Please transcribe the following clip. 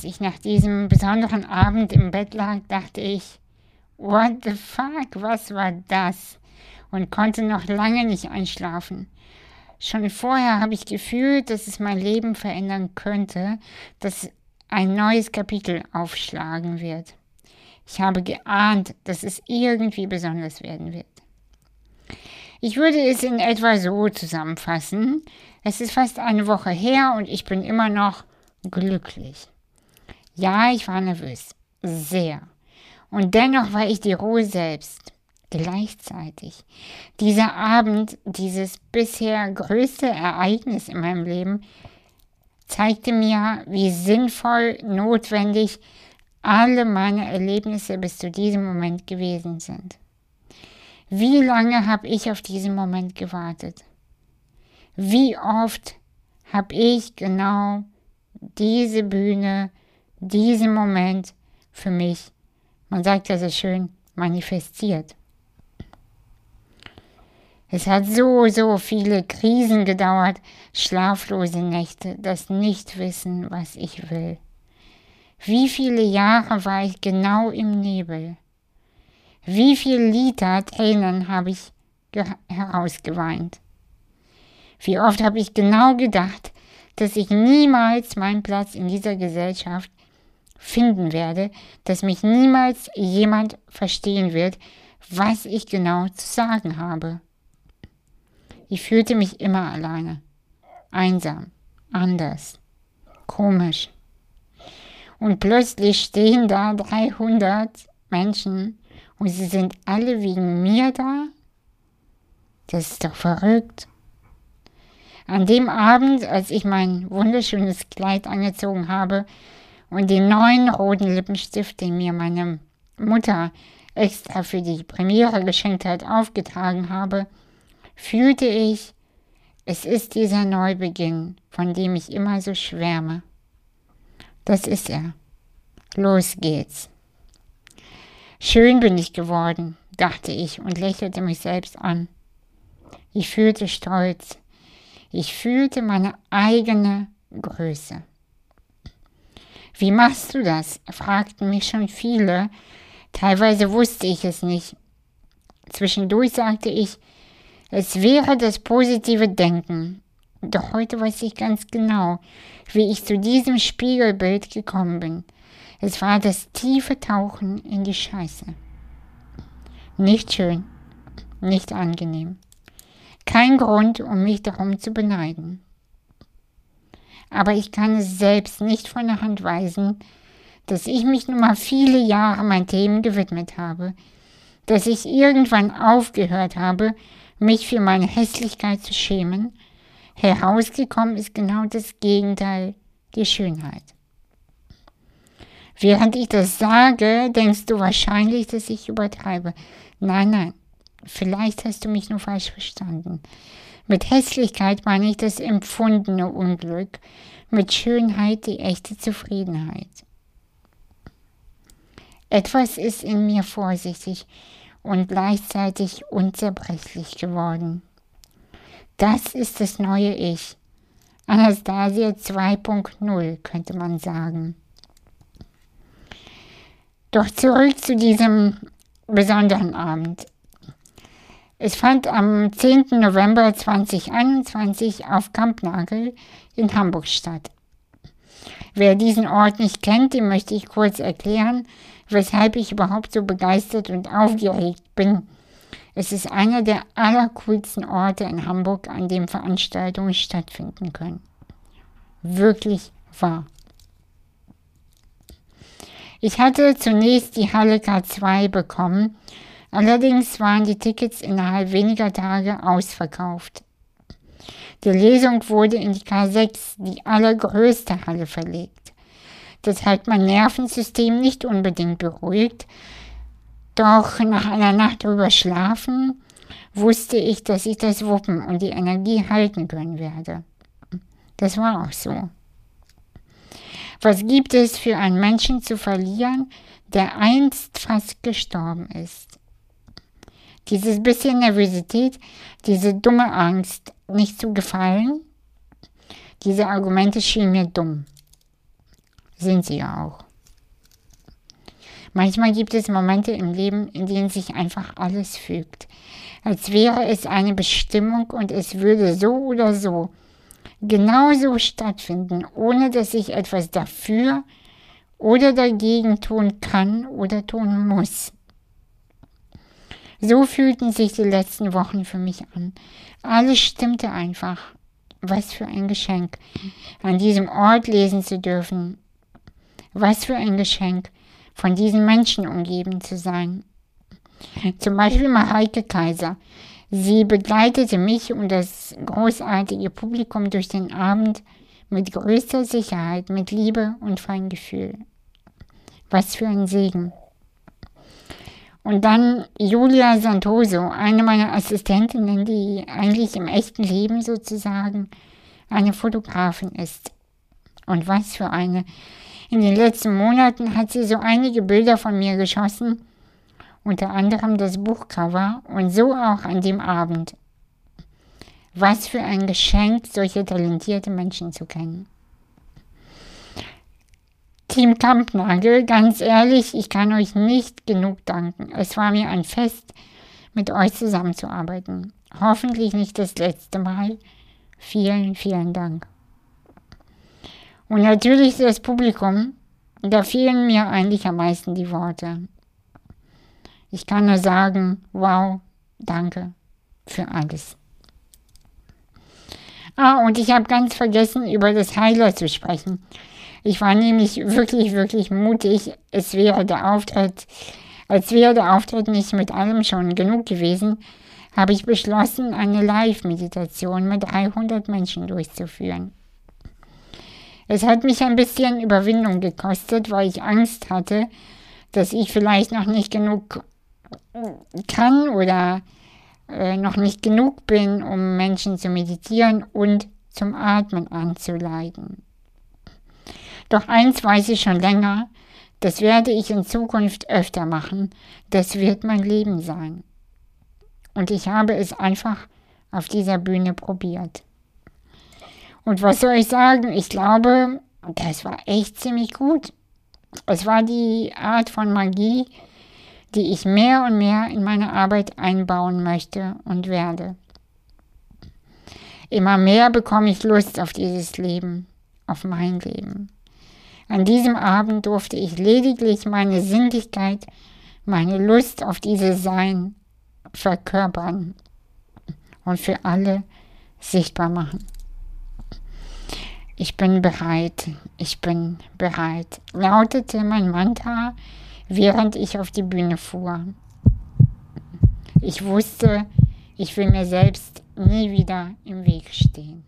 als ich nach diesem besonderen Abend im Bett lag, dachte ich, what the fuck, was war das? Und konnte noch lange nicht einschlafen. Schon vorher habe ich gefühlt, dass es mein Leben verändern könnte, dass ein neues Kapitel aufschlagen wird. Ich habe geahnt, dass es irgendwie besonders werden wird. Ich würde es in etwa so zusammenfassen. Es ist fast eine Woche her und ich bin immer noch glücklich. Ja, ich war nervös. Sehr. Und dennoch war ich die Ruhe selbst. Gleichzeitig. Dieser Abend, dieses bisher größte Ereignis in meinem Leben, zeigte mir, wie sinnvoll, notwendig alle meine Erlebnisse bis zu diesem Moment gewesen sind. Wie lange habe ich auf diesen Moment gewartet? Wie oft habe ich genau diese Bühne, diesen Moment für mich, man sagt ja so schön, manifestiert? Es hat so, so viele Krisen gedauert, schlaflose Nächte, das Nichtwissen, was ich will. Wie viele Jahre war ich genau im Nebel? Wie viel Liter Tränen habe ich herausgeweint? Wie oft habe ich genau gedacht, dass ich niemals meinen Platz in dieser Gesellschaft finden werde, dass mich niemals jemand verstehen wird, was ich genau zu sagen habe. Ich fühlte mich immer alleine, einsam, anders, komisch. Und plötzlich stehen da 300 Menschen und sie sind alle wegen mir da? Das ist doch verrückt. An dem Abend, als ich mein wunderschönes Kleid angezogen habe und den neuen roten Lippenstift, den mir meine Mutter extra für die Premiere geschenkt hat, aufgetragen habe, fühlte ich, es ist dieser Neubeginn, von dem ich immer so schwärme. Das ist er. Los geht's. Schön bin ich geworden, dachte ich und lächelte mich selbst an. Ich fühlte Stolz. Ich fühlte meine eigene Größe. Wie machst du das? fragten mich schon viele. Teilweise wusste ich es nicht. Zwischendurch sagte ich, es wäre das positive Denken. Doch heute weiß ich ganz genau, wie ich zu diesem Spiegelbild gekommen bin. Es war das tiefe Tauchen in die Scheiße. Nicht schön, nicht angenehm. Kein Grund, um mich darum zu beneiden. Aber ich kann es selbst nicht von der Hand weisen, dass ich mich nun mal viele Jahre meinen Themen gewidmet habe, dass ich irgendwann aufgehört habe, mich für meine Hässlichkeit zu schämen. Herausgekommen ist genau das Gegenteil, die Schönheit. Während ich das sage, denkst du wahrscheinlich, dass ich übertreibe. Nein, nein, vielleicht hast du mich nur falsch verstanden. Mit Hässlichkeit meine ich das empfundene Unglück, mit Schönheit die echte Zufriedenheit. Etwas ist in mir vorsichtig und gleichzeitig unzerbrechlich geworden. Das ist das neue Ich. Anastasia 2.0 könnte man sagen. Doch zurück zu diesem besonderen Abend. Es fand am 10. November 2021 auf Kampnagel in Hamburg statt. Wer diesen Ort nicht kennt, dem möchte ich kurz erklären, weshalb ich überhaupt so begeistert und aufgeregt bin. Es ist einer der allercoolsten Orte in Hamburg, an dem Veranstaltungen stattfinden können. Wirklich wahr. Ich hatte zunächst die Halle K2 bekommen, allerdings waren die Tickets innerhalb weniger Tage ausverkauft. Die Lesung wurde in die K6, die allergrößte Halle, verlegt. Das hat mein Nervensystem nicht unbedingt beruhigt, doch nach einer Nacht drüber schlafen wusste ich, dass ich das wuppen und die Energie halten können werde. Das war auch so. Was gibt es für einen Menschen zu verlieren, der einst fast gestorben ist? Dieses bisschen Nervosität, diese dumme Angst, nicht zu gefallen, diese Argumente schienen mir dumm. Sind sie ja auch. Manchmal gibt es Momente im Leben, in denen sich einfach alles fügt. Als wäre es eine Bestimmung und es würde so oder so genauso stattfinden, ohne dass ich etwas dafür oder dagegen tun kann oder tun muss. So fühlten sich die letzten Wochen für mich an. Alles stimmte einfach. Was für ein Geschenk, an diesem Ort lesen zu dürfen. Was für ein Geschenk, von diesen Menschen umgeben zu sein. Zum Beispiel Mareike Kaiser. Sie begleitete mich und das großartige Publikum durch den Abend mit größter Sicherheit, mit Liebe und Feingefühl. Was für ein Segen. Und dann Julia Santoso, eine meiner Assistentinnen, die eigentlich im echten Leben sozusagen eine Fotografin ist. Und was für eine. In den letzten Monaten hat sie so einige Bilder von mir geschossen, unter anderem das Buchcover und so auch an dem Abend. Was für ein Geschenk, solche talentierte Menschen zu kennen. Team Kampnagel, ganz ehrlich, ich kann euch nicht genug danken. Es war mir ein Fest, mit euch zusammenzuarbeiten. Hoffentlich nicht das letzte Mal. Vielen, vielen Dank. Und natürlich das Publikum, da fehlen mir eigentlich am meisten die Worte. Ich kann nur sagen, wow, danke für alles. Ah, und ich habe ganz vergessen, über das Heiler zu sprechen. Ich war nämlich wirklich, wirklich mutig. Es wäre der Auftritt, als wäre der Auftritt nicht mit allem schon genug gewesen, habe ich beschlossen, eine Live-Meditation mit 300 Menschen durchzuführen. Es hat mich ein bisschen Überwindung gekostet, weil ich Angst hatte, dass ich vielleicht noch nicht genug kann oder äh, noch nicht genug bin, um Menschen zu meditieren und zum Atmen anzuleiten. Doch eins weiß ich schon länger, das werde ich in Zukunft öfter machen, das wird mein Leben sein. Und ich habe es einfach auf dieser Bühne probiert. Und was soll ich sagen? Ich glaube, das war echt ziemlich gut. Es war die Art von Magie, die ich mehr und mehr in meine Arbeit einbauen möchte und werde. Immer mehr bekomme ich Lust auf dieses Leben, auf mein Leben. An diesem Abend durfte ich lediglich meine Sinnlichkeit, meine Lust auf dieses Sein verkörpern und für alle sichtbar machen. Ich bin bereit, ich bin bereit, lautete mein Mantra, während ich auf die Bühne fuhr. Ich wusste, ich will mir selbst nie wieder im Weg stehen.